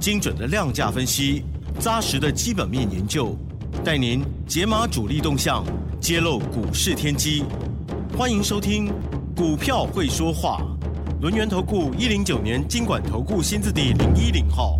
精准的量价分析，扎实的基本面研究，带您解码主力动向，揭露股市天机。欢迎收听《股票会说话》，轮源投顾一零九年经管投顾新字第零一零号。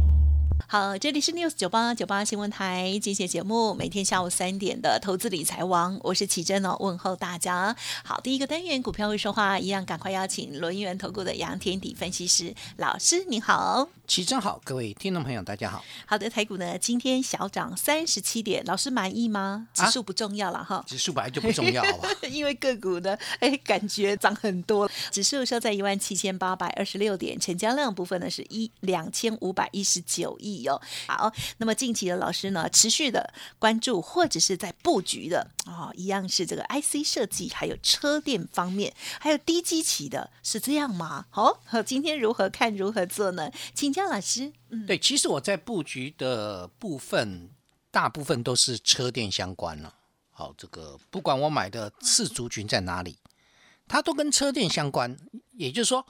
好，这里是 News 九八九八新闻台，今天节目每天下午三点的投资理财王，我是奇珍哦，问候大家。好，第一个单元股票会说话，一样赶快邀请轮源投顾的杨天底分析师老师，你好。齐真好，各位听众朋友，大家好。好的，台股呢今天小涨三十七点，老师满意吗？指数不重要了哈，指数本来就不重要，好吧？因为个股呢，哎，感觉涨很多。指数收在一万七千八百二十六点，成交量部分呢是一两千五百一十九亿哦。好，那么近期的老师呢，持续的关注或者是在布局的哦，一样是这个 IC 设计，还有车电方面，还有低基期的，是这样吗？好，今天如何看，如何做呢？请。江老师，嗯，对，其实我在布局的部分，大部分都是车电相关了。好，这个不管我买的次族群在哪里，它都跟车电相关。也就是说，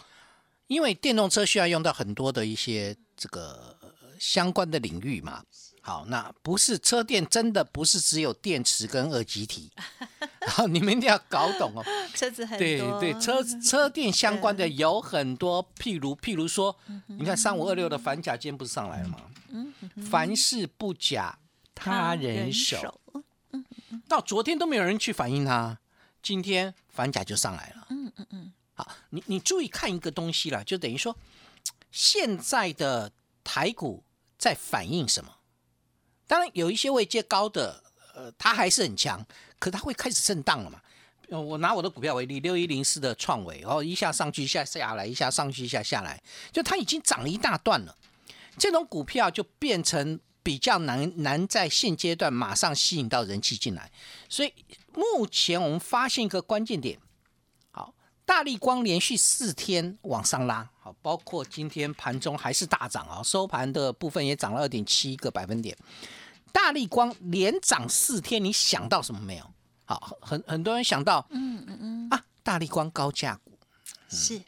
因为电动车需要用到很多的一些这个相关的领域嘛。好，那不是车电，真的不是只有电池跟二极体。好，你们一定要搞懂哦。车子很对对，车车电相关的有很多，譬如譬如说，你看三五二六的反甲今天不是上来了吗？嗯，凡事不假他人手。到昨天都没有人去反映它，今天反甲就上来了。嗯嗯嗯。好，你你注意看一个东西了，就等于说，现在的台股在反映什么？当然有一些位阶高的，呃，它还是很强，可它会开始震荡了嘛？我拿我的股票为例，六一零四的创维，然后一下上去，一下下来，一下上去，一下下来，就它已经涨了一大段了。这种股票就变成比较难难在现阶段马上吸引到人气进来。所以目前我们发现一个关键点，好，大力光连续四天往上拉，好，包括今天盘中还是大涨啊，收盘的部分也涨了二点七个百分点。大力光连涨四天，你想到什么没有？好，很很多人想到，嗯嗯嗯啊，大力光高价股是，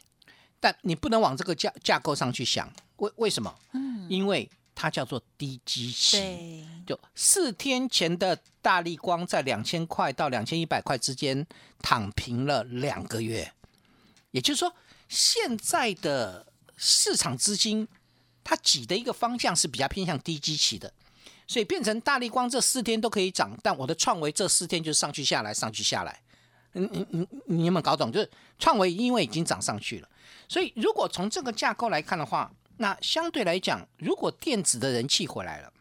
但你不能往这个架架构上去想，为为什么？嗯，因为它叫做低基期，就四天前的大力光在两千块到两千一百块之间躺平了两个月，也就是说，现在的市场资金它挤的一个方向是比较偏向低基期的。所以变成大力光这四天都可以涨，但我的创维这四天就上去下来，上去下来。嗯嗯嗯，你有没有搞懂？就是创维因为已经涨上去了，所以如果从这个架构来看的话，那相对来讲，如果电子的人气回来了，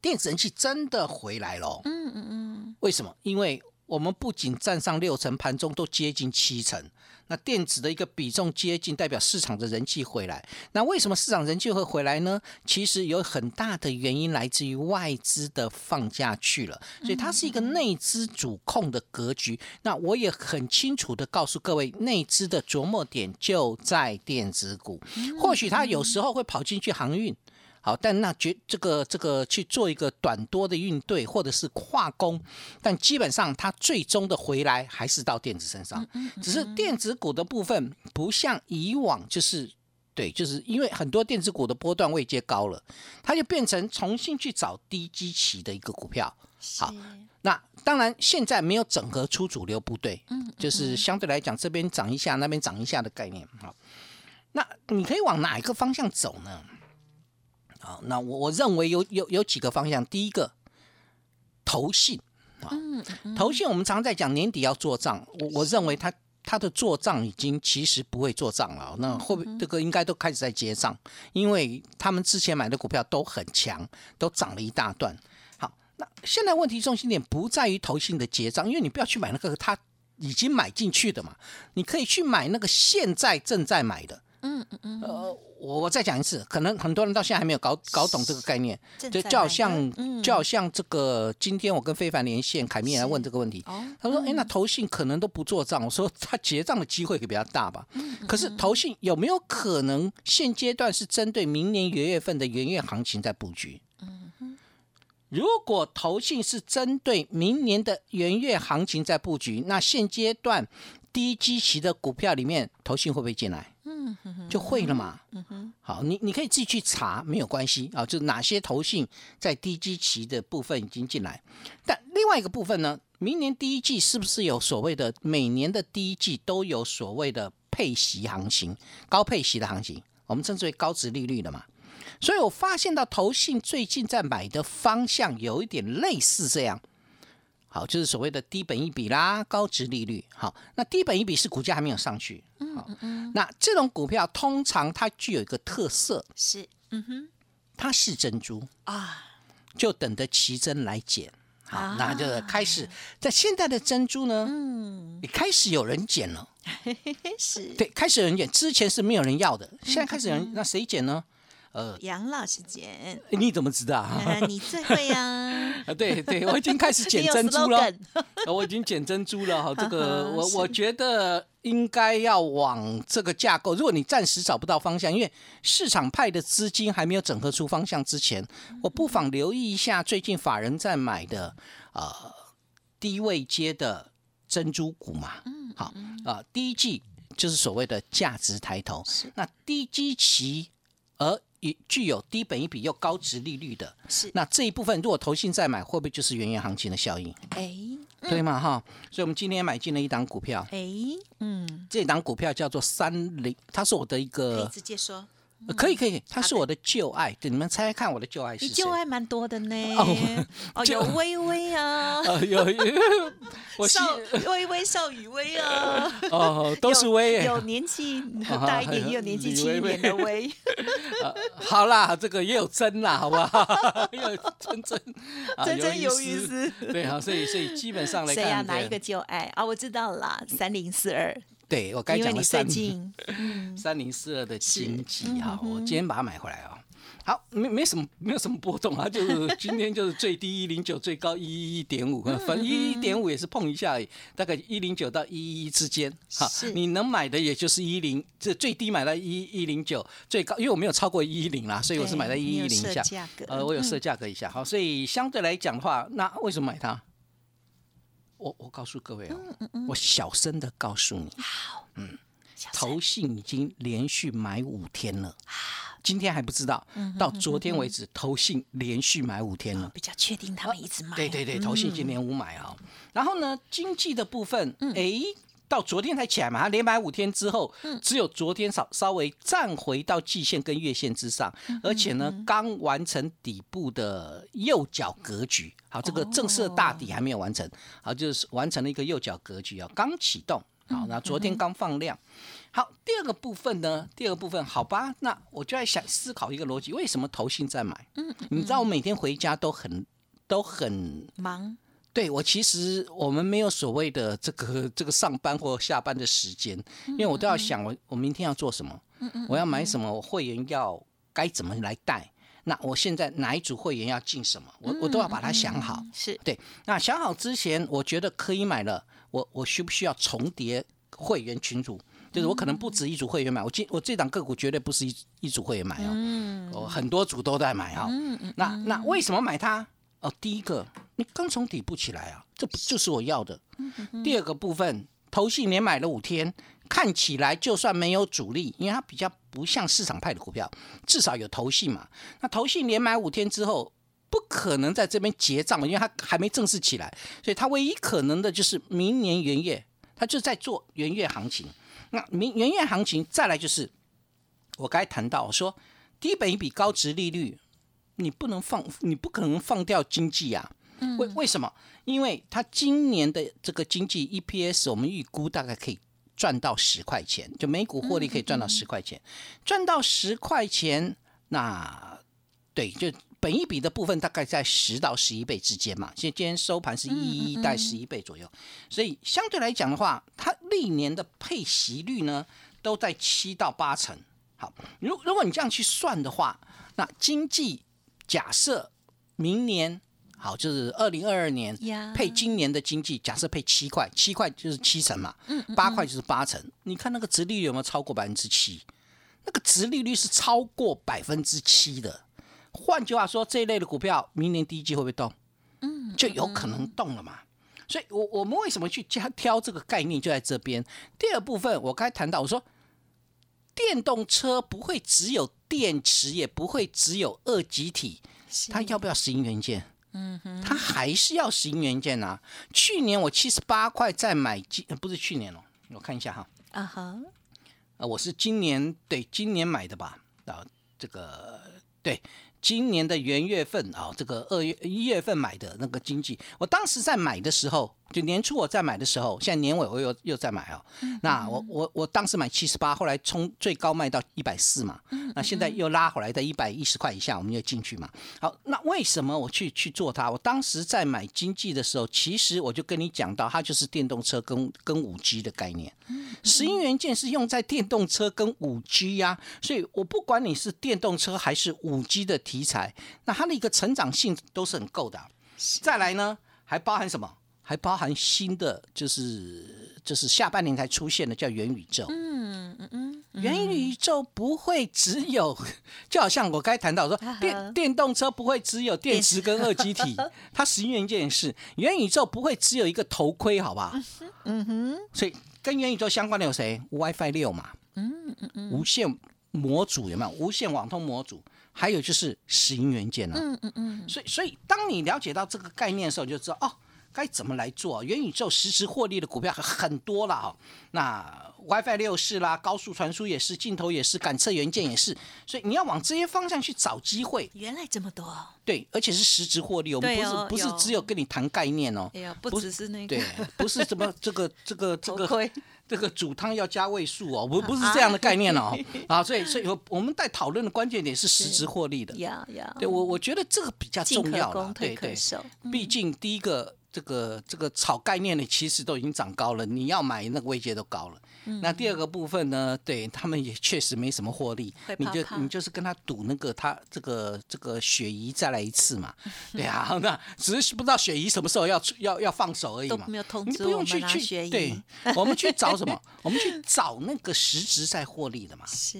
电子人气真的回来了。嗯嗯嗯。为什么？因为我们不仅站上六成，盘中都接近七成。那电子的一个比重接近，代表市场的人气回来。那为什么市场人气会回来呢？其实有很大的原因来自于外资的放假去了，所以它是一个内资主控的格局。那我也很清楚的告诉各位，内资的琢磨点就在电子股，或许它有时候会跑进去航运。好，但那绝这个这个去做一个短多的应对，或者是跨攻，但基本上它最终的回来还是到电子身上，只是电子股的部分不像以往，就是对，就是因为很多电子股的波段位阶高了，它就变成重新去找低基期的一个股票。好，那当然现在没有整合出主流部队，嗯，就是相对来讲这边涨一下，那边涨一下的概念。好，那你可以往哪一个方向走呢？好，那我我认为有有有几个方向。第一个，投信啊，投信我们常常在讲年底要做账，我我认为他他的做账已经其实不会做账了。那后这个应该都开始在结账，因为他们之前买的股票都很强，都涨了一大段。好，那现在问题中心点不在于投信的结账，因为你不要去买那个他已经买进去的嘛，你可以去买那个现在正在买的。嗯嗯嗯，呃，我我再讲一次，可能很多人到现在还没有搞搞懂这个概念，就就好像嗯就好像这个，今天我跟非凡连线，凯米也来问这个问题。哦，他说：“哎，那投信可能都不做账。”我说：“他结账的机会可比较大吧？可是投信有没有可能现阶段是针对明年元月份的元月行情在布局？如果投信是针对明年的元月行情在布局，那现阶段低基期的股票里面，投信会不会进来？嗯就会了嘛。嗯哼好，你你可以自己去查，没有关系啊。就哪些投信在低基期的部分已经进来，但另外一个部分呢，明年第一季是不是有所谓的每年的第一季都有所谓的配息行情、高配息的行情，我们称之为高值利率的嘛？所以我发现到投信最近在买的方向有一点类似这样。好，就是所谓的低本一比啦，高值利率。好，那低本一比是股价还没有上去。好，那这种股票通常它具有一个特色，是，嗯哼，它是珍珠，啊，就等着奇珍来捡。好，啊那就开始在现在的珍珠呢，嗯，也开始有人捡了。是，对，开始有人捡，之前是没有人要的，现在开始有人，那谁捡呢？呃，杨老师剪，诶你怎么知道？啊你最会呀，啊，对对，我已经开始剪珍珠了 我已经剪珍珠了哈。这哈个我我觉得应该要往这个架构。如果你暂时找不到方向，因为市场派的资金还没有整合出方向之前，我不妨留意一下最近法人在买的呃低位阶的珍珠股嘛。嗯好啊、第一季就是所谓的价值抬头，那低基期而也具有低本一比又高值利率的，是，那这一部分如果投信再买，会不会就是元月行情的效应？哎对嘛？哈，所以我们今天买进了一档股票，哎，嗯，这档股票叫做三零，它是我的一可以个，直接说，呃可以可以，他是我的旧爱。对，你们猜猜看我的旧爱是谁你就？爱蛮多的呢，哦哦，就有微微啊，呃，有有，我是邵微微邵雨薇啊，哦，都是微耶。有有年纪啊大一点，也有年纪轻一点的微，呃好啦，这个也有真啦，好不好？也有真真，啊真真有意意思。对，好，所以所以基本上来看，谁呀？哪对一个旧爱啊？我知道啦，三零四二，对我该因为你最讲的三近三零四二的经济嗯哈，我今天把它买回来哦。好，没没什么没有什么波动啊，就是今天就是最低一零九，最高一一点五，嗯反正一一点五也是碰一下而已，大概一零九到一一之间。哈，你能买的也就是一零，这最低买到一一零九，最高因为我没有超过一一零啦，所以我是买在一一零下。呃，我有嗯设价格一下，好，所以相对来讲的话，那为什么买它？我我告诉各位哦，嗯我小声的告诉你，好，嗯投信已经连续买五天了，啊今天还不知道，嗯到昨天为止，投信连续买五天了。比较确定他们一直买，对对对，投信已经连五买啊。然后呢，经济的部分，嗯哎，到昨天才起来嘛，它连买五天之后，嗯只有昨天稍稍微站回到季线跟月线之上，嗯而且呢，刚完成底部的右脚格局。好，这个正式的大底还没有完成，好，就是完成了一个右脚格局啊，刚启动。好，那昨天刚放量。好，第二个部分呢？第二个部分，好吧，那我就在想思考一个逻辑：为什么投信在买？嗯，你知道我每天回家都很都很忙，对我其实我们没有所谓的这个这个上班或下班的时间，因为我都要想我我明天要做什么，我要买什么，我会员要该怎么来带，那我现在哪一组会员要进什么，我我都要把它想好。是对，那想好之前，我觉得可以买了，我我需不需要重叠会员群组？就是我可能不止一组会员买，我今我这档个股绝对不是一一组会员买哦，嗯我很多组都在买哈、那那为什么买它？哦，第一个，你刚从底部起来啊，这不就是我要的。第二个部分，投信连买了五天，看起来就算没有主力，因为它比较不像市场派的股票，至少有投信嘛。那投信连买五天之后，不可能在这边结账，因为它还没正式起来，所以它唯一可能的就是明年元月，它就在做元月行情。那明元月行情再来就是我该谈到，我说低本一笔高值利率，你不能放，你不可能放掉经济啊。为为什么？因为它今年的这个经济 EPS，我们预估大概可以赚到十块钱，就每股获利可以赚到十块钱，赚到十块钱，那对，就本一笔的部分大概在十到十一倍之间嘛。现在今天收盘是一一带十一倍左右，所以相对来讲的话，它历年的配息率呢都在七到八成。好，如如果你这样去算的话，那经济假设明年好，就是二零二二年配今年的经济，假设配七块，七块就是七成嘛，八块就是八成。你看那个值利率有没有超过百分之七？那个值利率是超过百分之七的。换句话说，这一类的股票，明年第一季会不会动？嗯，就有可能动了嘛。所以，我我们为什么去加挑这个概念，就在这边。第二部分，我刚才谈到，我说电动车不会只有电池，也不会只有二极体，它要不要石英元件？嗯哼，它还是要十银元件啊。去年我七十八块再买进，呃不是去年哦，我看一下哈，啊哈，啊，我是今年对今年买的吧？啊，这个对。今年的元月份啊，这个二月一月份买的那个经济，我当时在买的时候，就年初我在买的时候，现在年尾我又又在买哦。那我我我当时买七十八，后来冲最高卖到一百四嘛。那现在又拉回来在一百一十块以下，我们就进去嘛。好，那为什么我去去做它？我当时在买经济的时候，其实我就跟你讲到，它就是电动车跟跟五 G 的概念。石英元件是用在电动车跟五 G 呀，所以我不管你是电动车还是五 G 的题材，那它的一个成长性都是很够的。再来呢，还包含什么？还包含新的，就是就是下半年才出现的叫元宇宙。嗯嗯嗯，元宇宙不会只有，就好像我刚才谈到说，电电动车不会只有电池跟二极体，它石英元件也是。元宇宙不会只有一个头盔，好吧？嗯哼，所以跟元宇宙相关的有谁？WiFi 六嘛，嗯嗯嗯，无线模组有没有？无线网通模组，还有就是石英元件啊。嗯嗯嗯，所以，所以当你了解到这个概念的时候，你就知道哦，该怎么来做。元宇宙实时获利的股票很多了哦。那 WiFi 六是啦，高速传输也是，镜头也是，感测元件也是。所以你要往这些方向去找机会。原来这么多，对，而且是实质获利。我们不是、哦不是只有跟你谈概念哦。哎呀，不不只是那个对，不是什么 这个这个这个，这个煮汤要加位数哦，不不是这样的概念哦。啊，所以所以我我们在讨论的关键点是实质获利的。呀呀，对我我觉得这个比较重要了对对。毕竟第一个这个这个炒概念的其实都已经涨高了，你要买那个位阶都高了。那第二个部分呢，对他们也确实没什么获利会，你就你就是跟他赌那个他这个这个雪姨再来一次嘛，对啊，那只是不知道雪姨什么时候要出要要放手而已嘛，都没有通知我们用去去拿学医对，我们去找什么？我们去找那个实质在获利的嘛。是，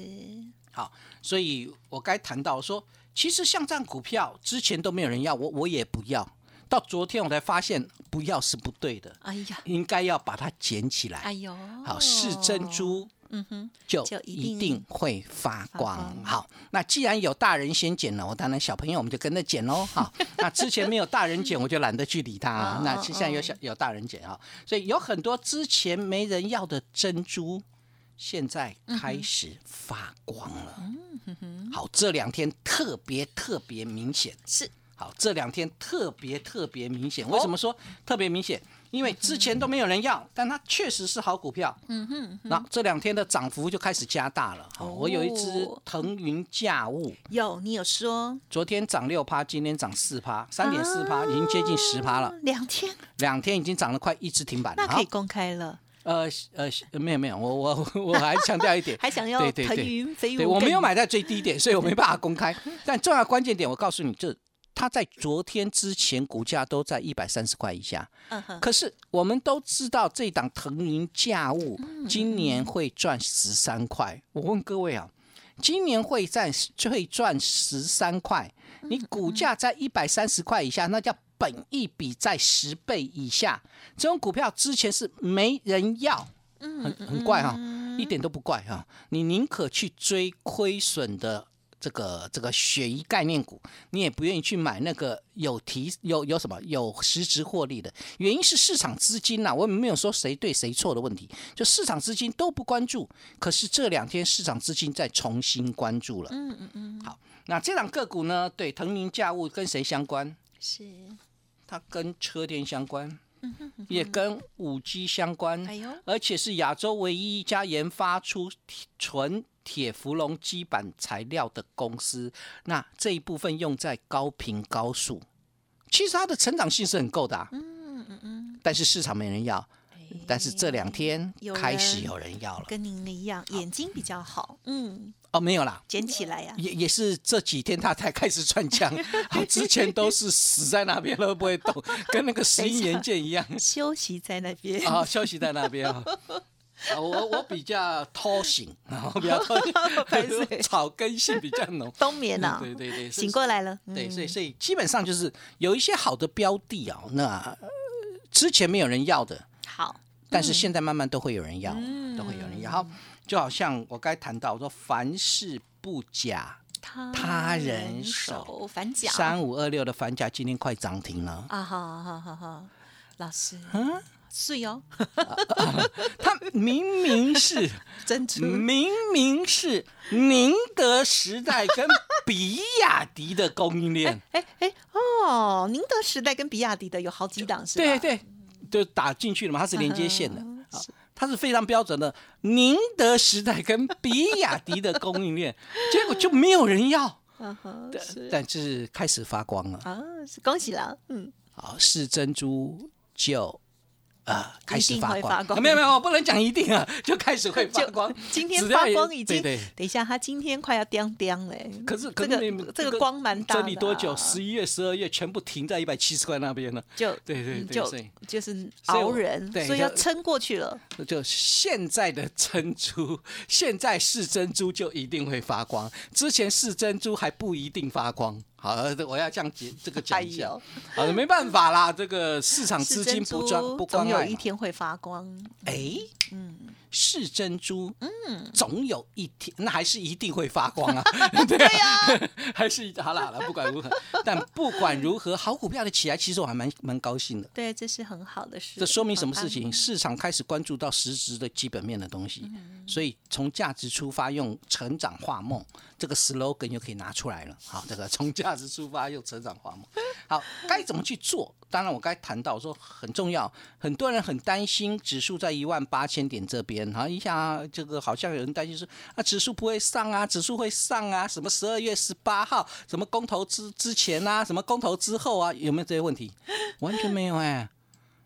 好，所以我该谈到说，其实像这样股票之前都没有人要，我我也不要，到昨天我才发现不要是不对的，哎呀，应该要把它捡起来。哎呦，好，是珍，珠。嗯哼，就就一一定定会发光。光好，那既然有大人先捡了，我当然小朋友我们就跟着捡喽。好，那之前没有大人捡，我就懒得去理他。那现在有小有大人捡啊，所以有很多之前没人要的珍珠，现在开始发光了。嗯好，这两天特别特别明显。是好，这两天特别特别明显。为什么说特别明显？因为之前都没有人要，但它确实是好股票。嗯哼。那这两天的涨幅就开始加大了。好，我有一只哦腾云驾雾，有你有说昨天涨六趴，今天涨四趴，三点四趴，已经接近十趴了啊。两天，两天已经涨了快一只停板那可以公开了，呃呃，没有没有，我我我还强调一点，还想要腾对对对云飞舞，对我没有，买在最低点，所以我没办法公开。但重要关键点，我告诉你，就它在昨天之前股价都在一百三十块以下。可是我们都知道，这档腾云驾雾今年会赚十三块。我问各位啊，今年会赚会赚十三块，你股价在一百三十块以下，那叫本一比在十倍以下。这种股票之前是没人要，很很怪哈、一点都不怪哈、你宁可去追亏损的这个这个雪衣概念股，你也不愿意去买那个有提有有什么有实质获利的。原因是市场资金呐、我们没有说谁对谁错的问题，就市场资金都不关注。可是这两天市场资金在重新关注了。嗯嗯嗯，好，那这两个股呢？对，腾云驾雾跟谁相关？是，它跟车电相关，也跟五 G 相关。哎呦，而且是亚洲唯一一家研发出铁纯铁氟龙基板材料的公司。那这一部分用在高频高速，其实它的成长性是很够的、啊。嗯嗯嗯。但是市场没人要，但是这两天有开始有人要了。跟您一样，眼睛比较好，嗯，哦，没有啦，捡起来呀、也也是这几天他才开始窜枪，好之前都是死在那边都，不会动，跟那个 十一年剑一样休息在那边。啊，休息在那边啊。啊我我比较拖醒，然后比较偷拍谁醒，草根性比较浓。冬眠啊，对对对，醒过来了。对，嗯。所以所以基本上就是有一些好的标的哦，那呃之前没有人要的，好，但是现在慢慢都会有人要，嗯。都会有人要。好就好像我刚才谈到，我说凡事不假，他他人手手反甲三五二六的反甲今天快涨停了。啊，好好好好，老师，嗯，碎哦，他明明是 珍珠。明明是宁德时代跟比亚迪的供应链，哎哎哦，宁德时代跟比亚迪的有好几档是吧？对对，就打进去了嘛，它是连接线的。嗯啊，它是非常标准的宁德时代跟比亚迪的供应链，结果就没有人要，但是开始发光了。啊，是恭喜了，嗯，好，是珍珠就。啊，开始发光，会发光啊没有没有，不能讲一定啊，就开始会发光。今天发光已经，对对等一下，它今天快要叮叮嘞。可是可这个这个光蛮大的啊，整理多久？十一月、十二月全部停在一百七十块那边了。就对对对就就是熬人，对所以要撑过去了。就现在的珍珠，现在是珍珠就一定会发光，之前是珍珠还不一定发光。好，我要这样解这个讲一下。好的，没办法啦，这个市场资金不专珠不光。总有一天会发光。哎，嗯，是珍珠，嗯，总有一天，那还是一定会发光啊，对啊，还是好了好了，不管如何，但不管如何，好股票的起来，其实我还蛮蛮高兴的。对，这是很好的事。这说明什么事情？市场开始关注到实质的基本面的东西，嗯所以从价值出发，用成长画梦这个 slogan 又可以拿出来了。好，这个从价值出发，用成长画梦。好，该怎么去做？当然，我刚才谈到说很重要，很多人很担心指数在一万八千点这边，好一下这个好像有人担心说啊，指数不会上啊，指数会上啊，什么十二月十八号，什么公投之之前啊，什么公投之后啊，有没有这些问题？完全没有哎、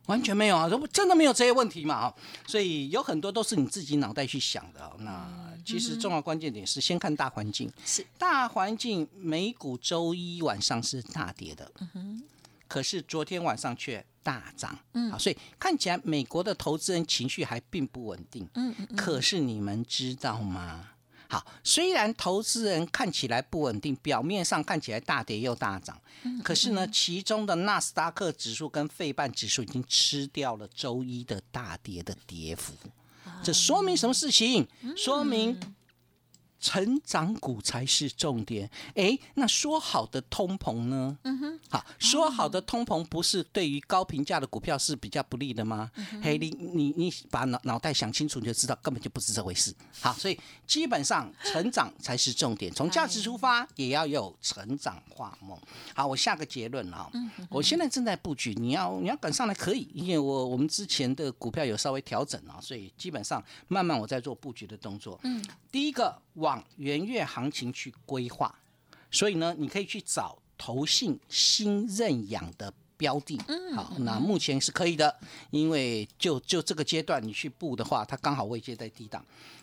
完全没有啊，真的没有这些问题嘛啊，所以有很多都是你自己脑袋去想的啊。那其实重要关键点是先看大环境，是大环境，美股周一晚上是大跌的，可是昨天晚上却大涨，嗯，好，所以看起来美国的投资人情绪还并不稳定，嗯嗯可是你们知道吗？好，虽然投资人看起来不稳定，表面上看起来大跌又大涨，可是呢，其中的纳斯达克指数跟费半指数已经吃掉了周一的大跌的跌幅。这说明什么事情？说明成长股才是重点。诶，那说好的通膨呢？嗯哼，好，说好的通膨不是对于高评价的股票是比较不利的吗？嘿，你你你把脑脑袋想清楚，你就知道根本就不是这回事。好，所以基本上成长才是重点，从价值出发也要有成长化梦。好，我下个结论啊，我现在正在布局，你要你要赶上来可以，因为我我们之前的股票有稍微调整啊，所以基本上慢慢我在做布局的动作。嗯，第一个往元月行情去规划，所以呢，你可以去找投信新认养的。标的，好，那目前是可以的，因为就就这个阶段你去布的话，它刚好位阶在低档。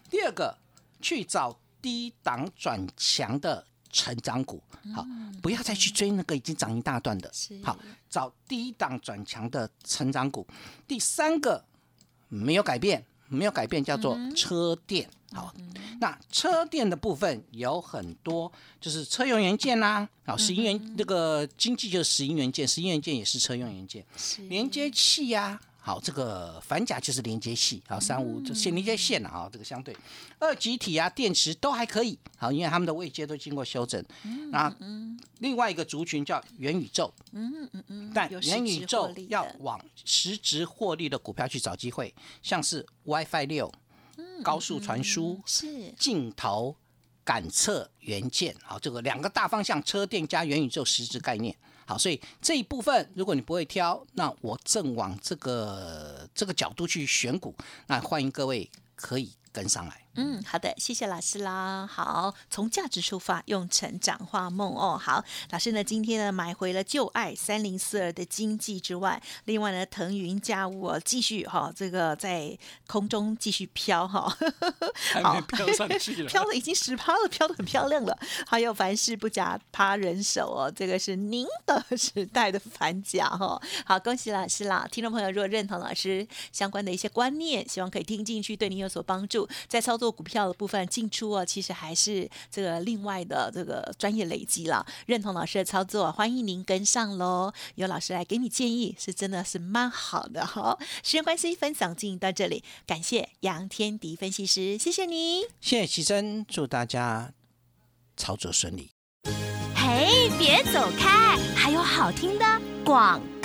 第二个，去找低档转强的成长股，好，不要再去追那个已经涨一大段的，好，找低档转强的成长股。第三个没有改变，没有改变叫做车电，好，那车电的部分有很多，就是车用元件啦、好，石英元那个经济就是石英元件，石英元件也是车用元件，是。连接器呀、好，这个反甲就是连接器，好，三五这线连接线啊，这个相对。二极体啊，电池都还可以，好，因为他们的位阶都经过修整。那另外一个族群叫元宇宙，嗯嗯嗯，但元宇宙要往实质获利的股票去找机会，像是 WiFi 六、高速传输、是镜头、感测元件，好，这个两个大方向，车电加元宇宙实质概念。好，所以这一部分如果你不会挑，那我正往这个这个角度去选股，那欢迎各位可以跟上来。嗯，好的，谢谢老师啦。好，从价值出发，用成长画梦哦。好，老师呢，今天呢买回了旧爱三零四二的经济之外，另外呢，腾云驾雾哦，继续哈，这个在空中继续飘哈，还没飘上去 了，飘的已经十趴了，飘的很漂亮了。还有凡事不假他人手哦，这个是您的 时代的反甲哈。好，恭喜老师啦！听众朋友，如果认同老师相关的一些观念，希望可以听进去，对您有所帮助，在操做股票的部分进出啊，其实还是这个另外的这个专业累积了。认同老师的操作，欢迎您跟上喽。有老师来给你建议，是真的是蛮好的哈。时间关系，分享进行到这里，感谢杨天迪分析师，谢谢你，谢谢齐珍，祝大家操作顺利。嘿，别走开，还有好听的广告。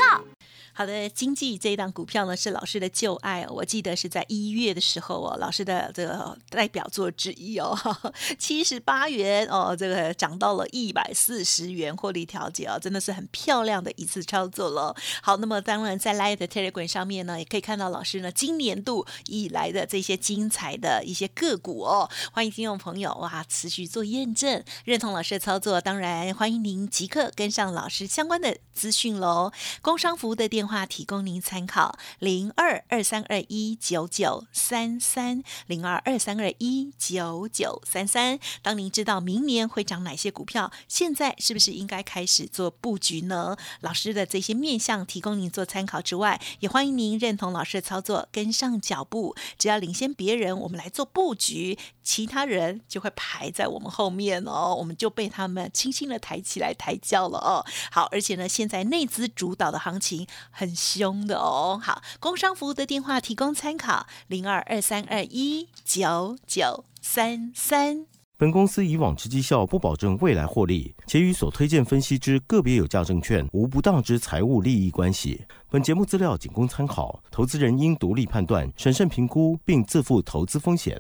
好的，经济这一档股票呢是老师的旧爱哦，我记得是在一月的时候哦，老师的这个代表作之一哦，七十八元哦，这个涨到了一百四十元，获利调节哦，真的是很漂亮的一次操作了。好，那么当然在 Light Telegram 上面呢，也可以看到老师呢今年度以来的这些精彩的一些个股哦，欢迎听众朋友哇持续做验证，认同老师的操作，当然欢迎您即刻跟上老师相关的资讯喽。工商服务的电话提供您参考：零二二三二一九九三三零二二三二一九九三三。当您知道明年会涨哪些股票，现在是不是应该开始做布局呢？老师的这些面向提供您做参考之外，也欢迎您认同老师的操作，跟上脚步。只要领先别人，我们来做布局，其他人就会排在我们后面哦，我们就被他们轻轻的抬起来抬轿了哦。好，而且呢，现在内资主导的行情。很凶的哦，好，工商服务的电话提供参考：零二二三二一九九三三。本公司以往之绩效不保证未来获利，且与所推荐分析之个别有价证券无不当之财务利益关系。本节目资料仅供参考，投资人应独立判断、审慎评估，并自负投资风险。